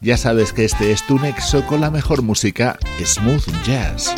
ya sabes que este es tu nexo con la mejor música smooth jazz.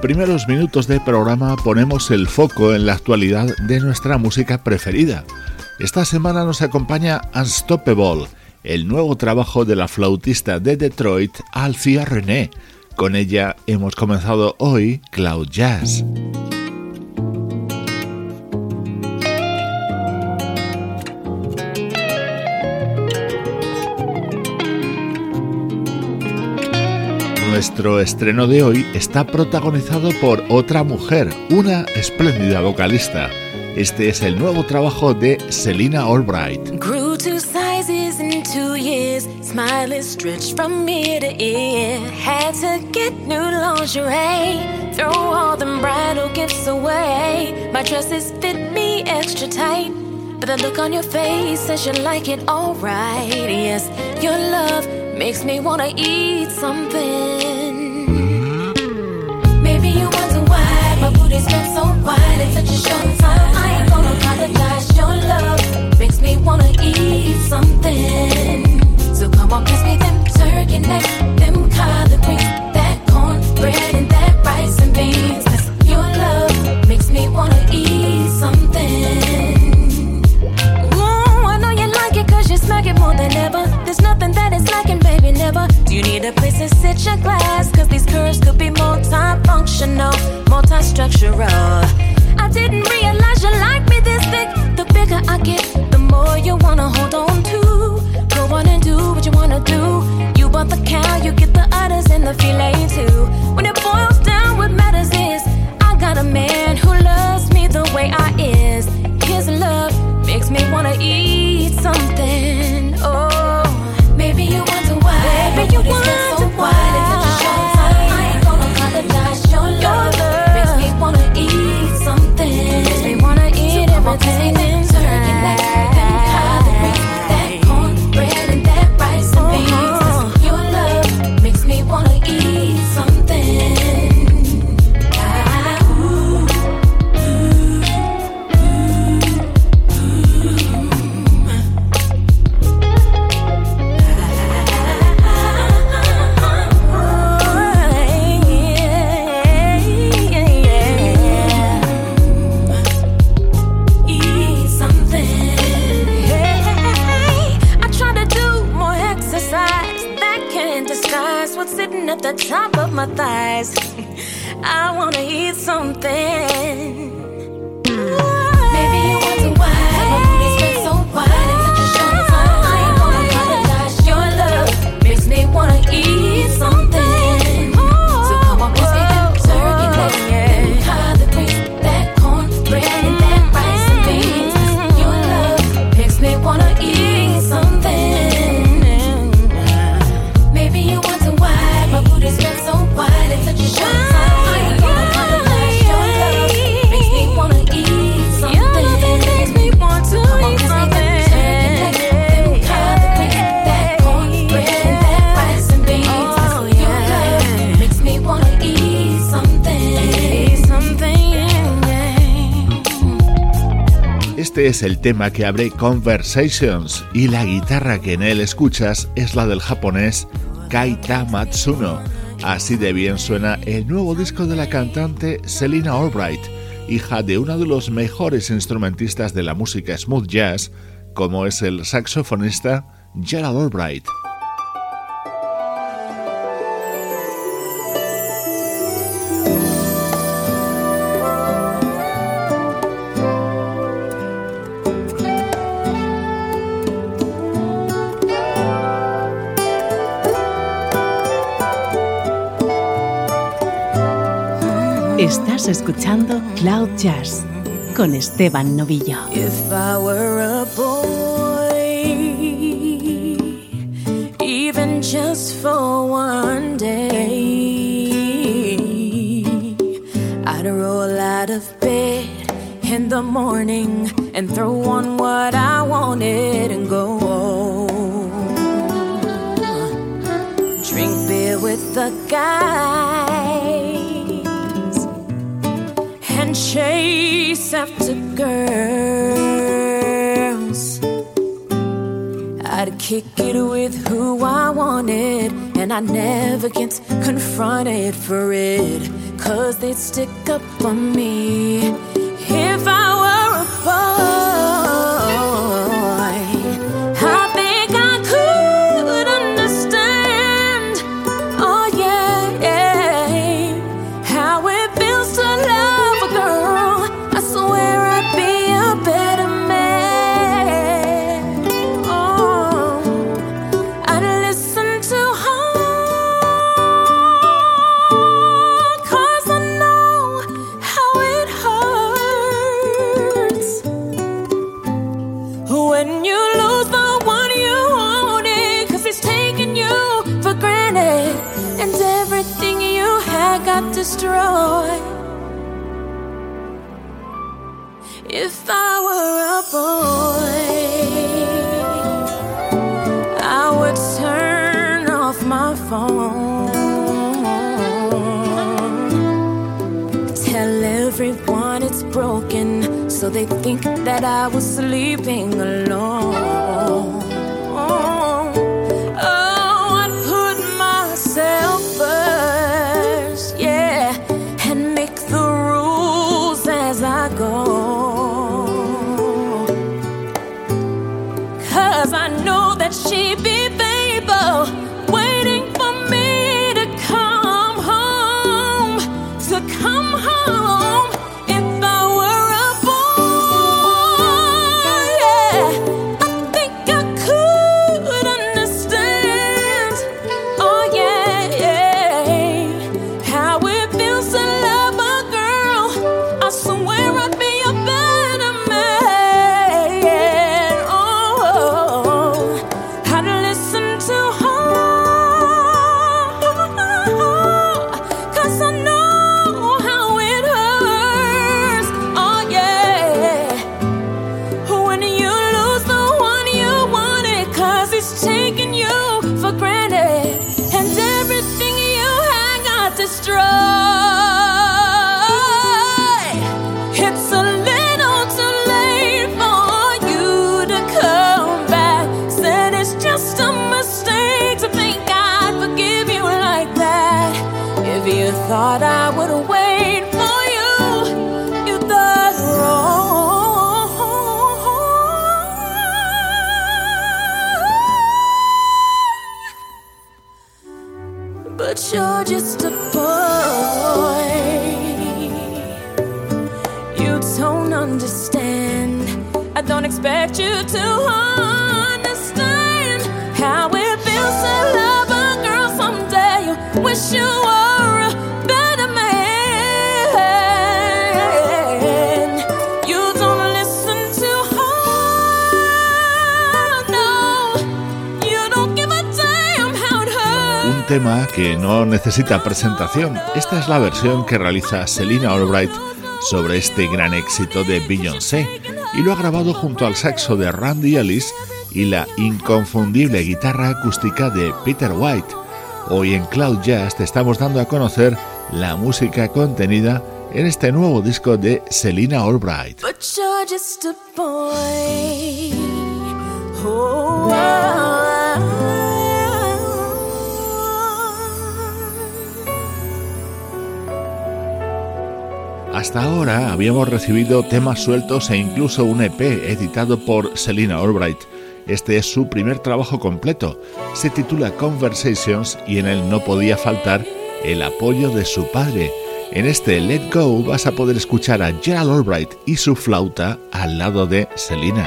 Primeros minutos del programa ponemos el foco en la actualidad de nuestra música preferida. Esta semana nos acompaña Unstoppable, el nuevo trabajo de la flautista de Detroit, Alfia René. Con ella hemos comenzado hoy Cloud Jazz. Nuestro estreno de hoy está protagonizado por otra mujer, una espléndida vocalista. Este es el nuevo trabajo de Selina Albright. Grew two sizes in two years, smile is stretched from ear to ear. Had to get new lingerie, throw all them bridal gifts away. My dresses fit me extra tight, but the look on your face says you like it alright. Yes, your love makes me wanna eat something. So in such a short. I ain't gonna apologize. Your love makes me wanna eat something. So come on, kiss me them turkey necks, them collard greens, that cornbread and that rice and your love makes me wanna eat something. Ooh, I know you like it cause you smack it more than ever. There's nothing that is lacking, never. Do you need a place to sit your glass? Cause these curves could be multifunctional, multi-structural. I didn't realize you like me this thick. The bigger I get, the more you wanna hold on to. Go on and do what you wanna do. You bought the cow, you get the udders and the filet too. When it boils down, what matters is I got a man who loves me the way I is. His love makes me wanna eat something. Oh, everything inside. Something. Es el tema que abre Conversations y la guitarra que en él escuchas es la del japonés Kaita Matsuno. Así de bien suena el nuevo disco de la cantante Selina Albright, hija de uno de los mejores instrumentistas de la música smooth jazz, como es el saxofonista Gerald Albright. Estás escuchando Cloud Jazz con Esteban Novillo. If I were a boy, even just for one day, I'd roll out of bed in the morning and throw on what I wanted and go home. Drink beer with the guys chase after girls. I'd kick it with who I wanted, and I never get confronted for it, cause they'd stick up for me. Tema que no necesita presentación. Esta es la versión que realiza Selina Albright sobre este gran éxito de Beyoncé y lo ha grabado junto al saxo de Randy Ellis y la inconfundible guitarra acústica de Peter White. Hoy en Cloud Jazz te estamos dando a conocer la música contenida en este nuevo disco de Selina Albright. Hasta ahora habíamos recibido temas sueltos e incluso un EP editado por Selina Albright. Este es su primer trabajo completo. Se titula Conversations y en él no podía faltar el apoyo de su padre. En este Let Go vas a poder escuchar a Gerald Albright y su flauta al lado de Selina.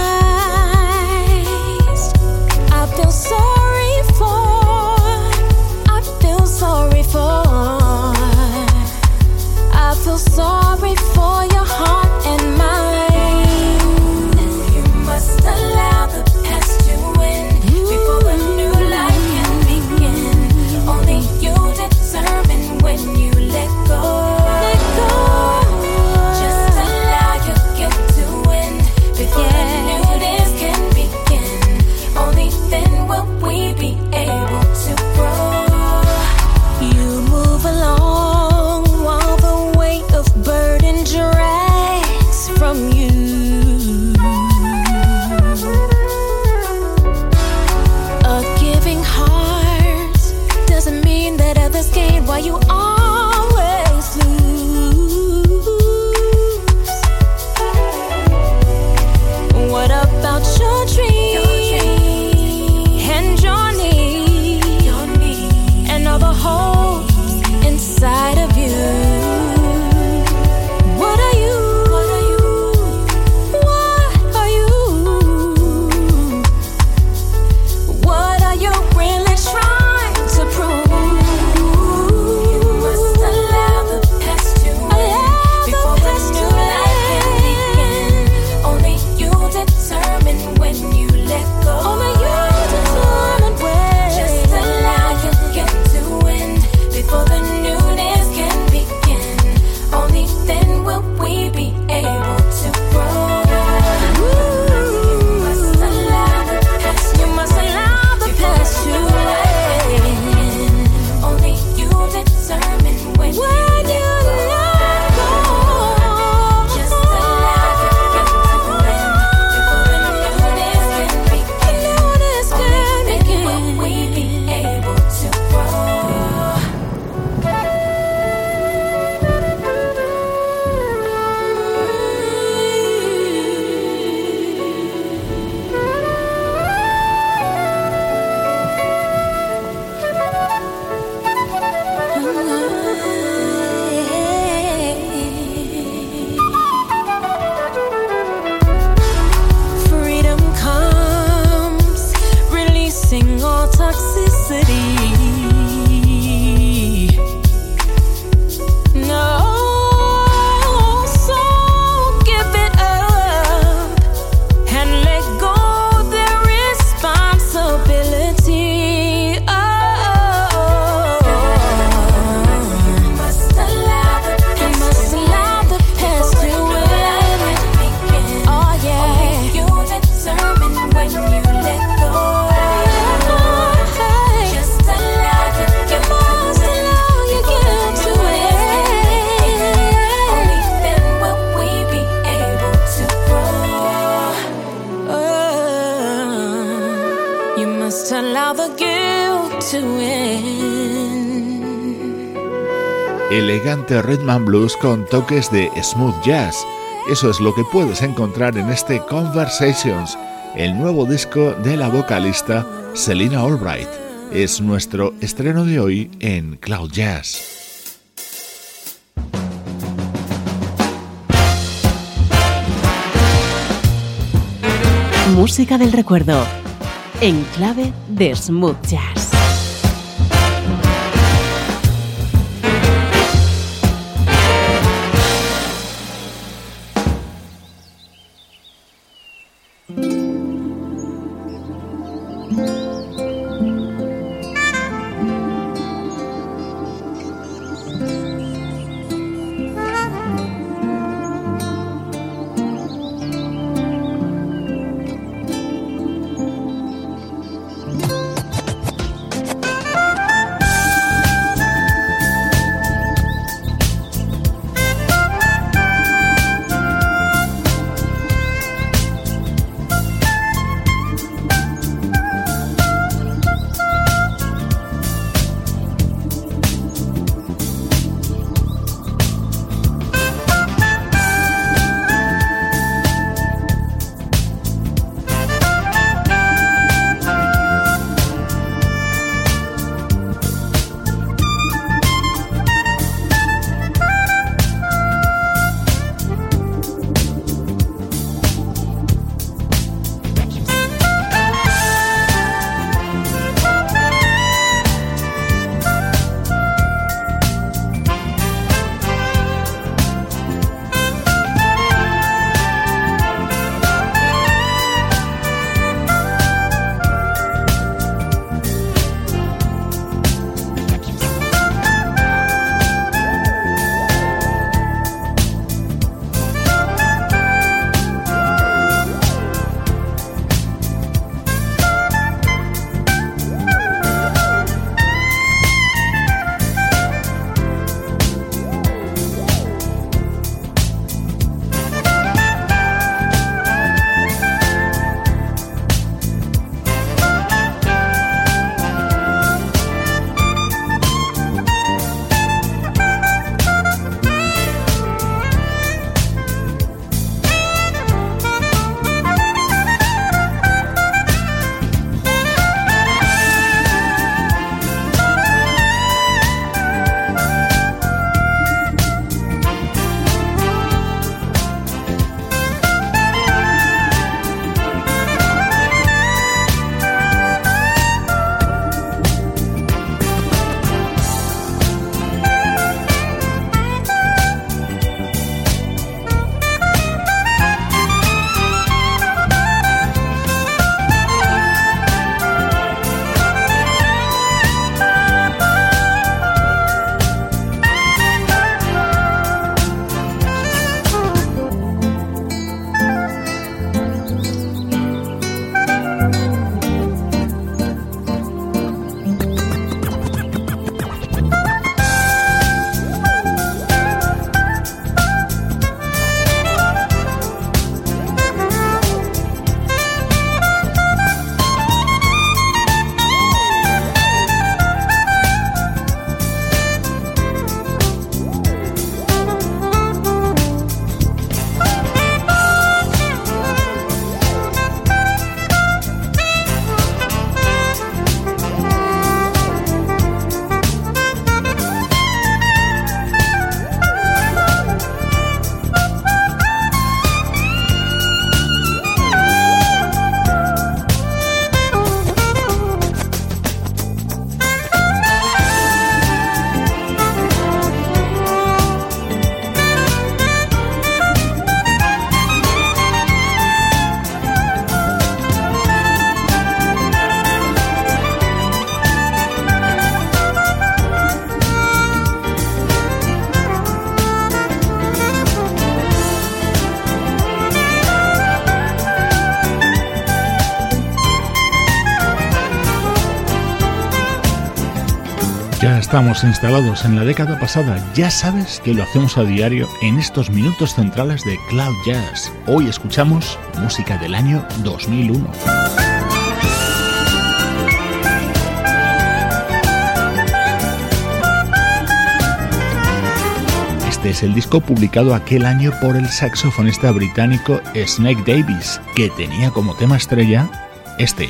elegante rhythm and blues con toques de smooth jazz. Eso es lo que puedes encontrar en este Conversations, el nuevo disco de la vocalista Selina Albright. Es nuestro estreno de hoy en Cloud Jazz. Música del recuerdo, en clave de smooth jazz. Estamos instalados en la década pasada, ya sabes que lo hacemos a diario en estos minutos centrales de Cloud Jazz. Hoy escuchamos música del año 2001. Este es el disco publicado aquel año por el saxofonista británico Snake Davis, que tenía como tema estrella este.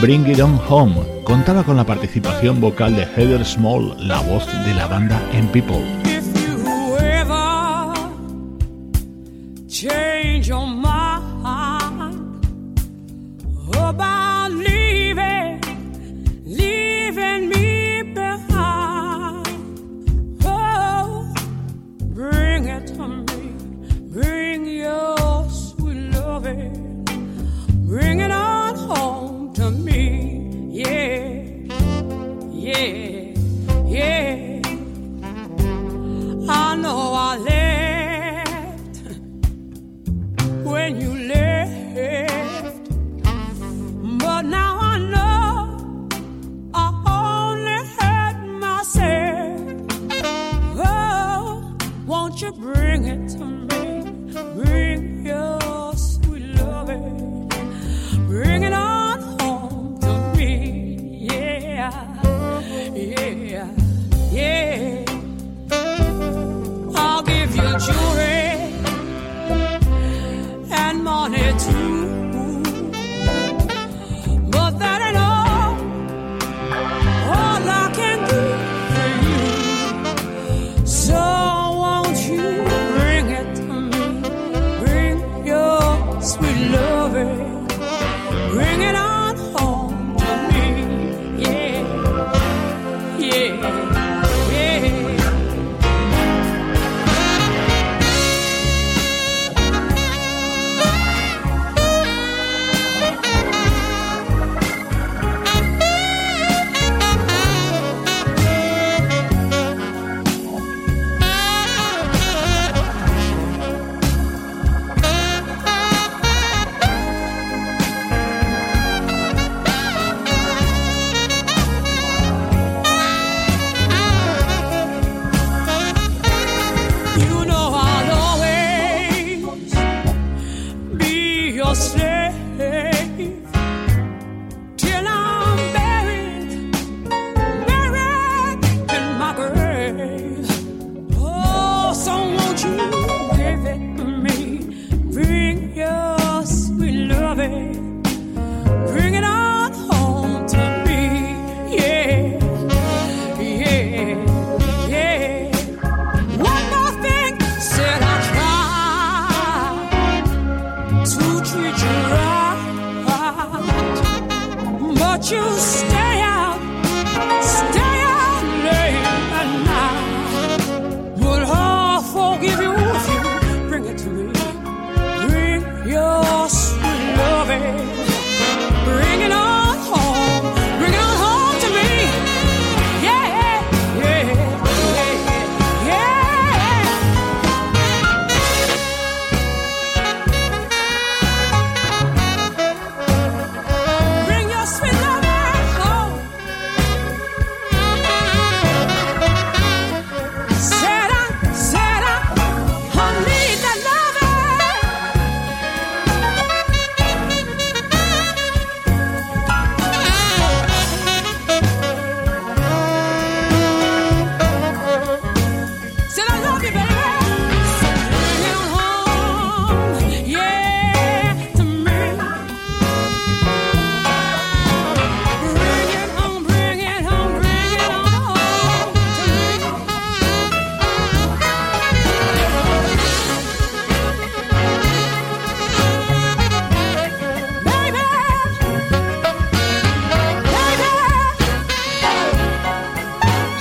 Bring It On Home contaba con la participación vocal de Heather Small, la voz de la banda en People.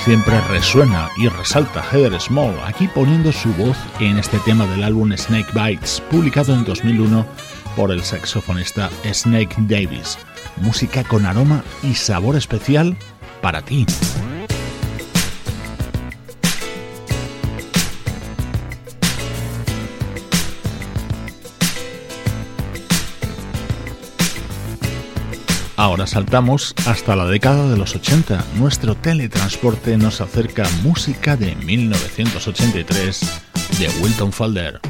Siempre resuena y resalta Heather Small, aquí poniendo su voz en este tema del álbum Snake Bites, publicado en 2001 por el saxofonista Snake Davis. Música con aroma y sabor especial para ti. Ahora saltamos hasta la década de los 80. Nuestro teletransporte nos acerca música de 1983 de Wilton Falder.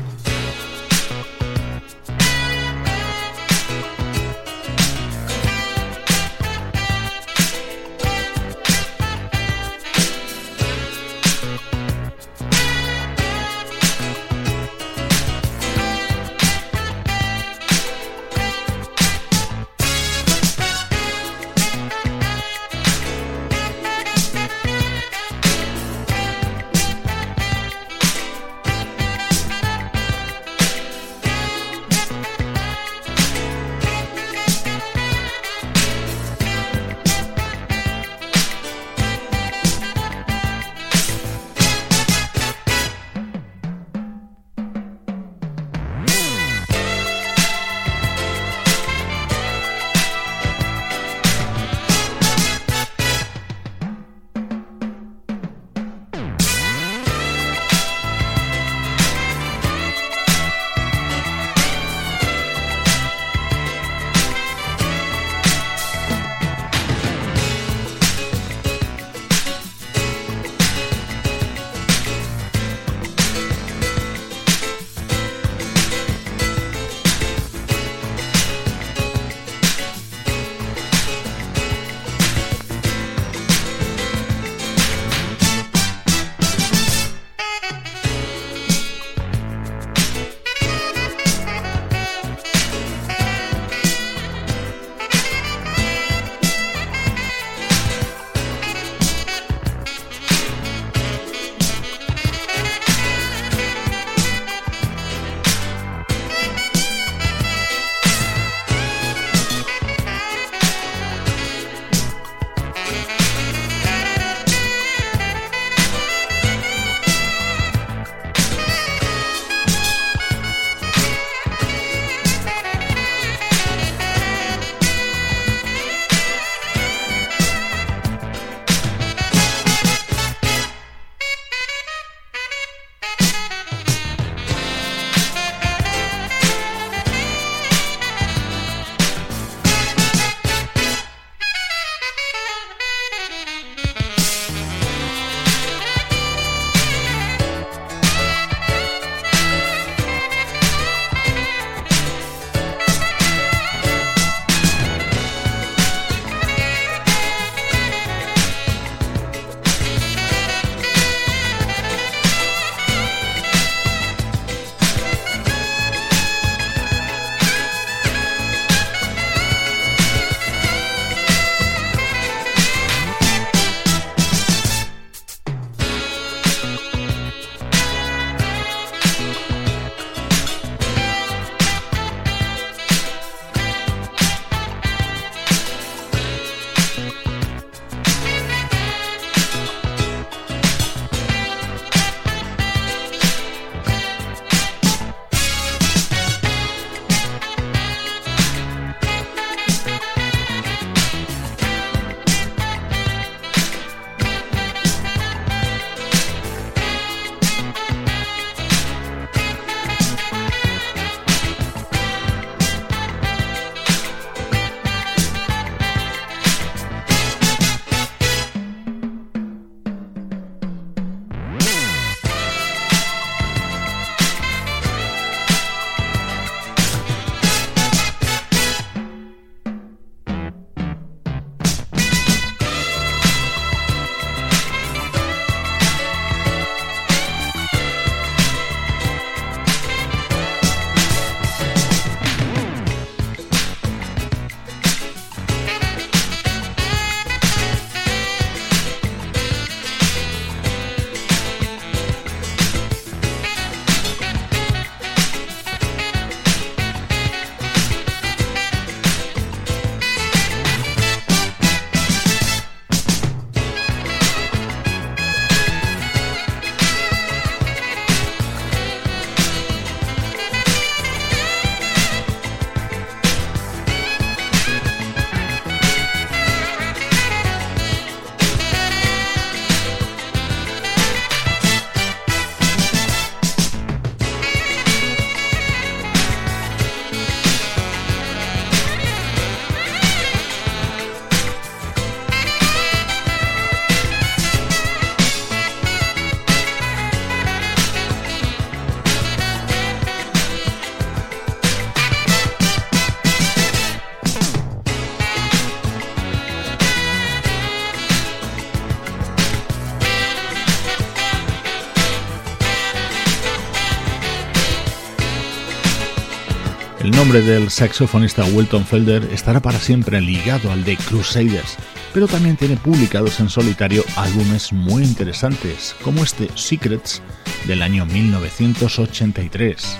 Del saxofonista Wilton Felder estará para siempre ligado al de Crusaders, pero también tiene publicados en solitario álbumes muy interesantes, como este Secrets del año 1983.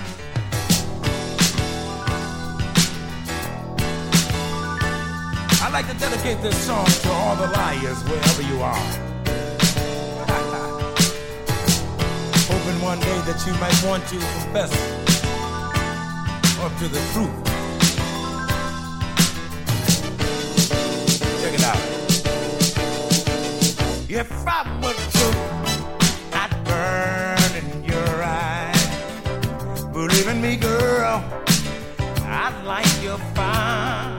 Hoping one day that you might want to up to the truth. Check it out. If I were true, I'd burn in your eyes. Believe in me, girl, I'd light your fire.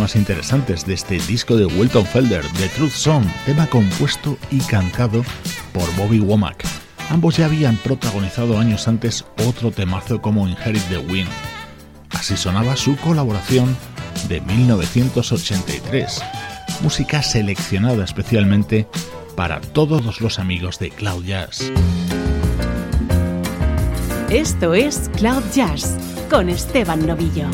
Más interesantes de este disco de Wilton Felder, The Truth Song, tema compuesto y cantado por Bobby Womack. Ambos ya habían protagonizado años antes otro temazo como Inherit the Wind. Así sonaba su colaboración de 1983, música seleccionada especialmente para todos los amigos de Cloud Jazz. Esto es Cloud Jazz con Esteban Novillo.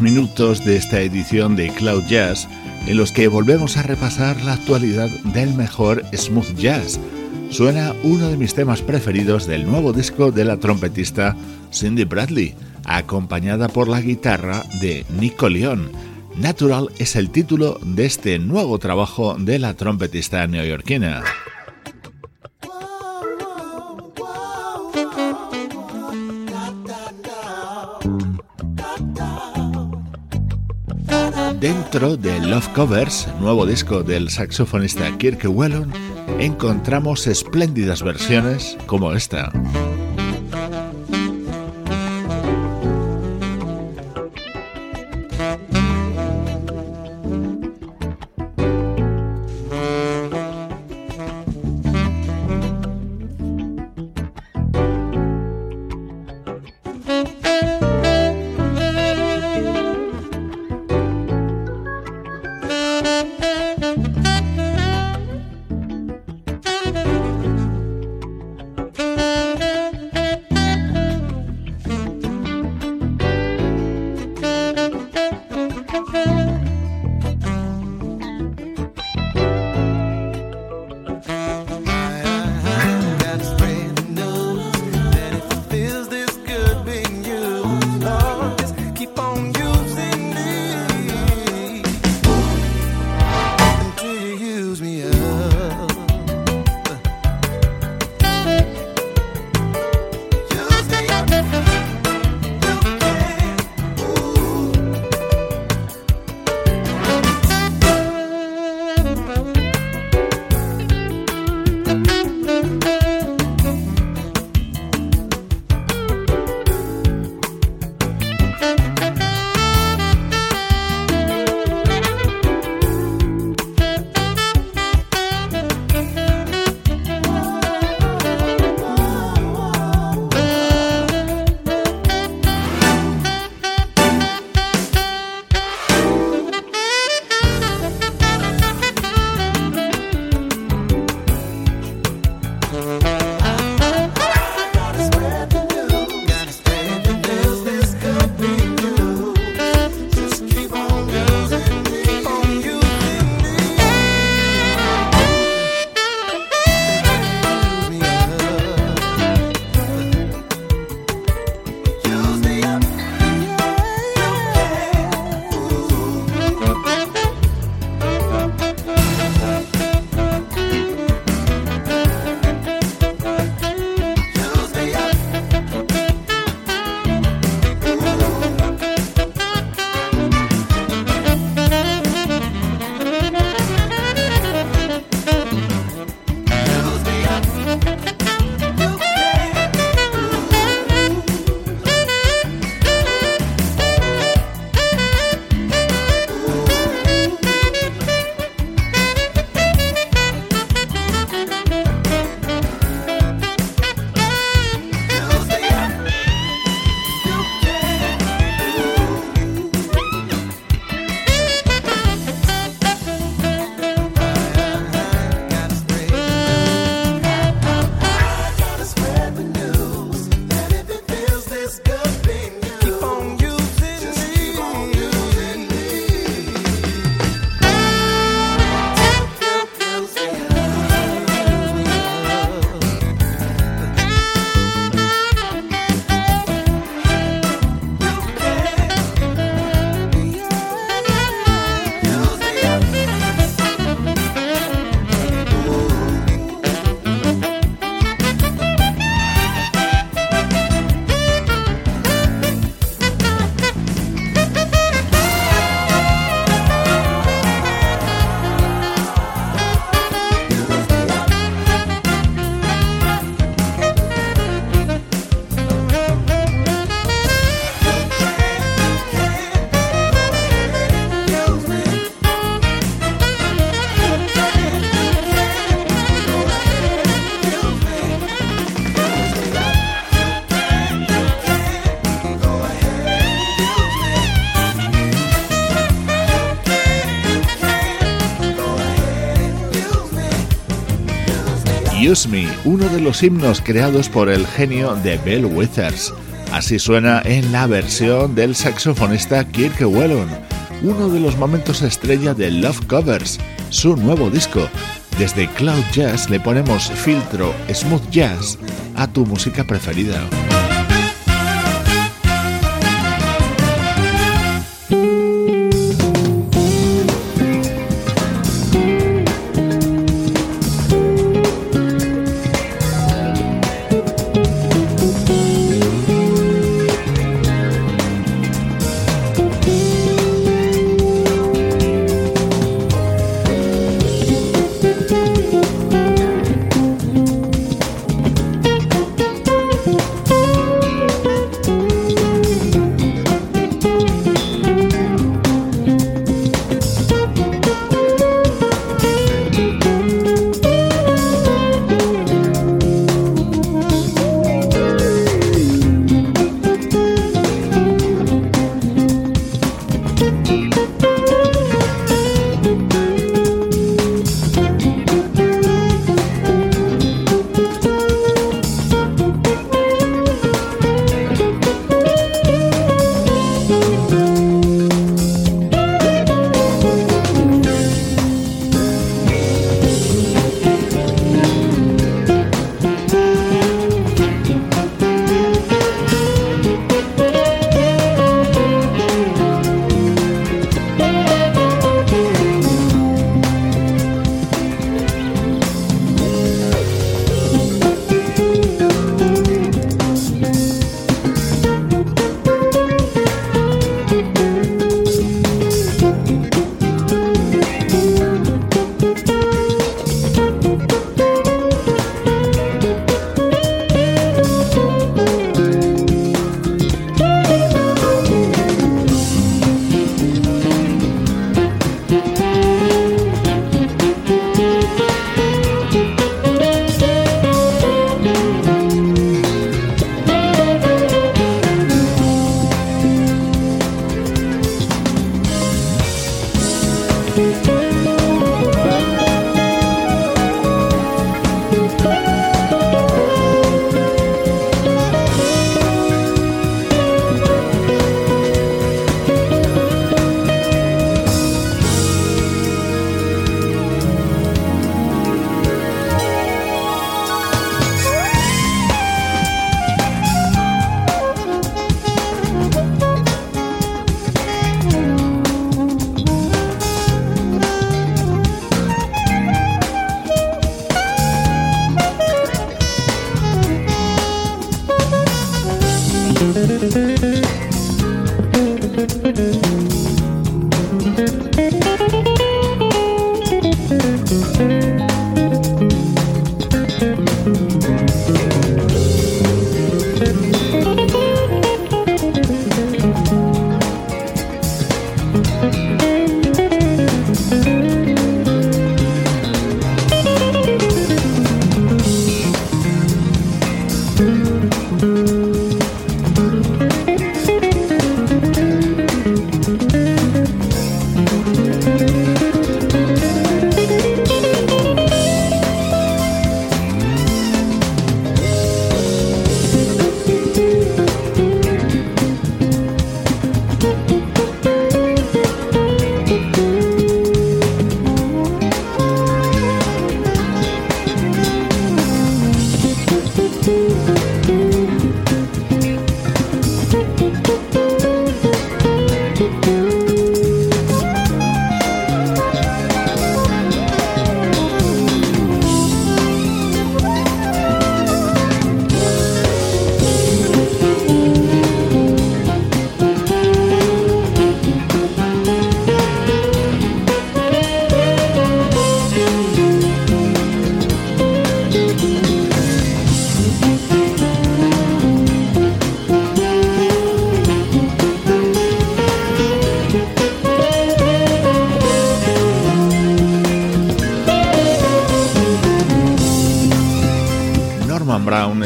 Minutos de esta edición de Cloud Jazz en los que volvemos a repasar la actualidad del mejor smooth jazz. Suena uno de mis temas preferidos del nuevo disco de la trompetista Cindy Bradley, acompañada por la guitarra de Nico León. Natural es el título de este nuevo trabajo de la trompetista neoyorquina. Dentro de Love Covers, nuevo disco del saxofonista Kirk Whelan, encontramos espléndidas versiones como esta. Uno de los himnos creados por el genio de Bill Withers. Así suena en la versión del saxofonista Kirk Whelan, uno de los momentos estrella de Love Covers, su nuevo disco. Desde Cloud Jazz le ponemos filtro smooth jazz a tu música preferida.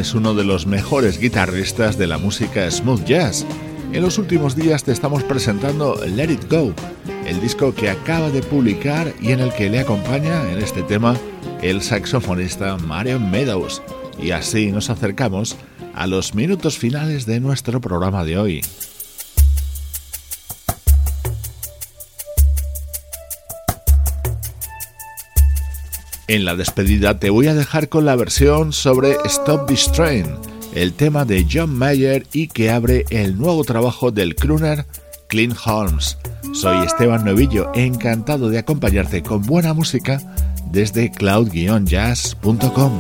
Es uno de los mejores guitarristas de la música smooth jazz. En los últimos días te estamos presentando Let It Go, el disco que acaba de publicar y en el que le acompaña en este tema el saxofonista Marion Meadows. Y así nos acercamos a los minutos finales de nuestro programa de hoy. En la despedida te voy a dejar con la versión sobre Stop This Train, el tema de John Mayer y que abre el nuevo trabajo del crooner Clint Holmes. Soy Esteban Novillo, encantado de acompañarte con buena música desde cloud-jazz.com.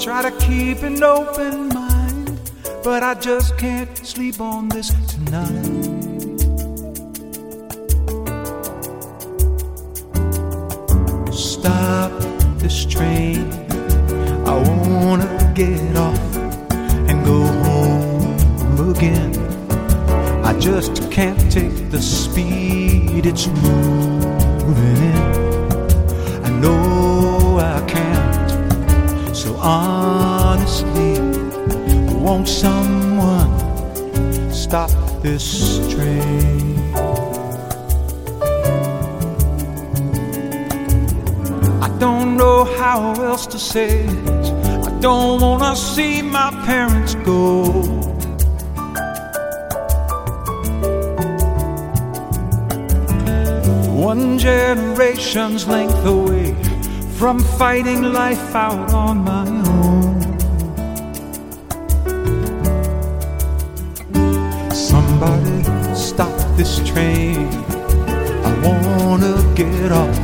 Try to keep an open mind, but I just can't sleep on this tonight. Stop this train. I wanna get off and go home again. I just can't take the speed it's moving in. Honestly, won't someone stop this train? I don't know how else to say it. I don't wanna see my parents go. One generation's length away from fighting life out on my own. Somebody stop this train. I wanna get off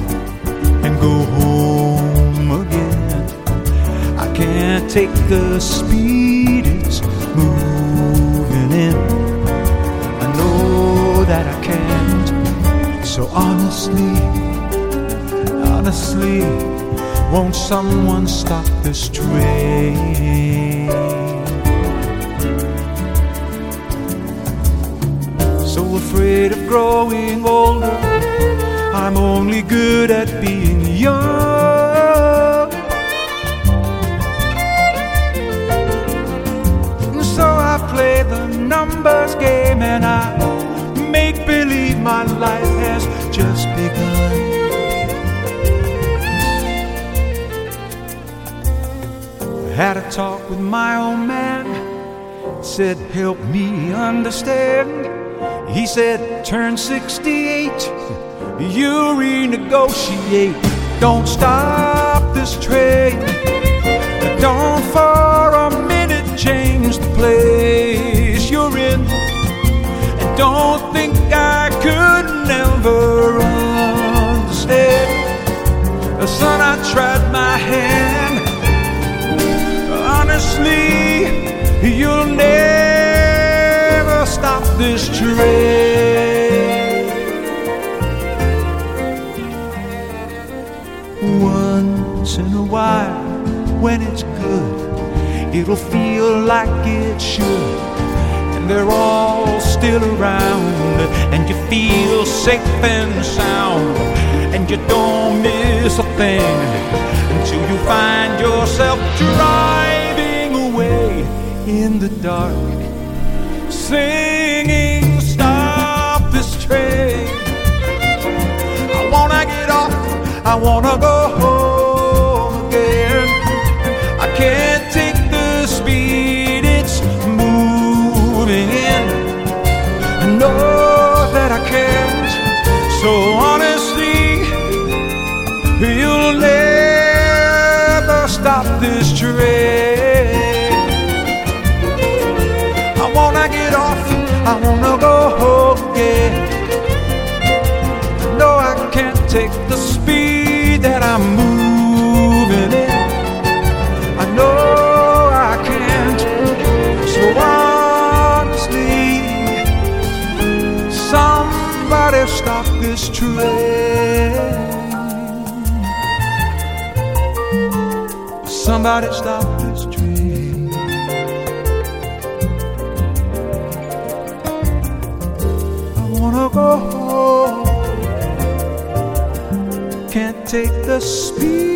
and go home again. I can't take the speed it's moving in. I know that I can't. So honestly, honestly. Won't someone stop this train? So afraid of growing older, I'm only good at being young. So I play the numbers game and I make believe my life has just begun. Had a talk with my old man, said, Help me understand. He said, Turn 68, you renegotiate. Don't stop this train. Don't for a minute change the place you're in. And don't think I could never understand. Son, I tried my hand. Honestly, you'll never stop this train. Once in a while, when it's good, it'll feel like it should. And they're all still around, and you feel safe and sound, and you don't miss a thing until you find yourself away in the dark, singing, Stop this train. I wanna get off, I wanna go Somebody stop this train. I wanna go home. Can't take the speed.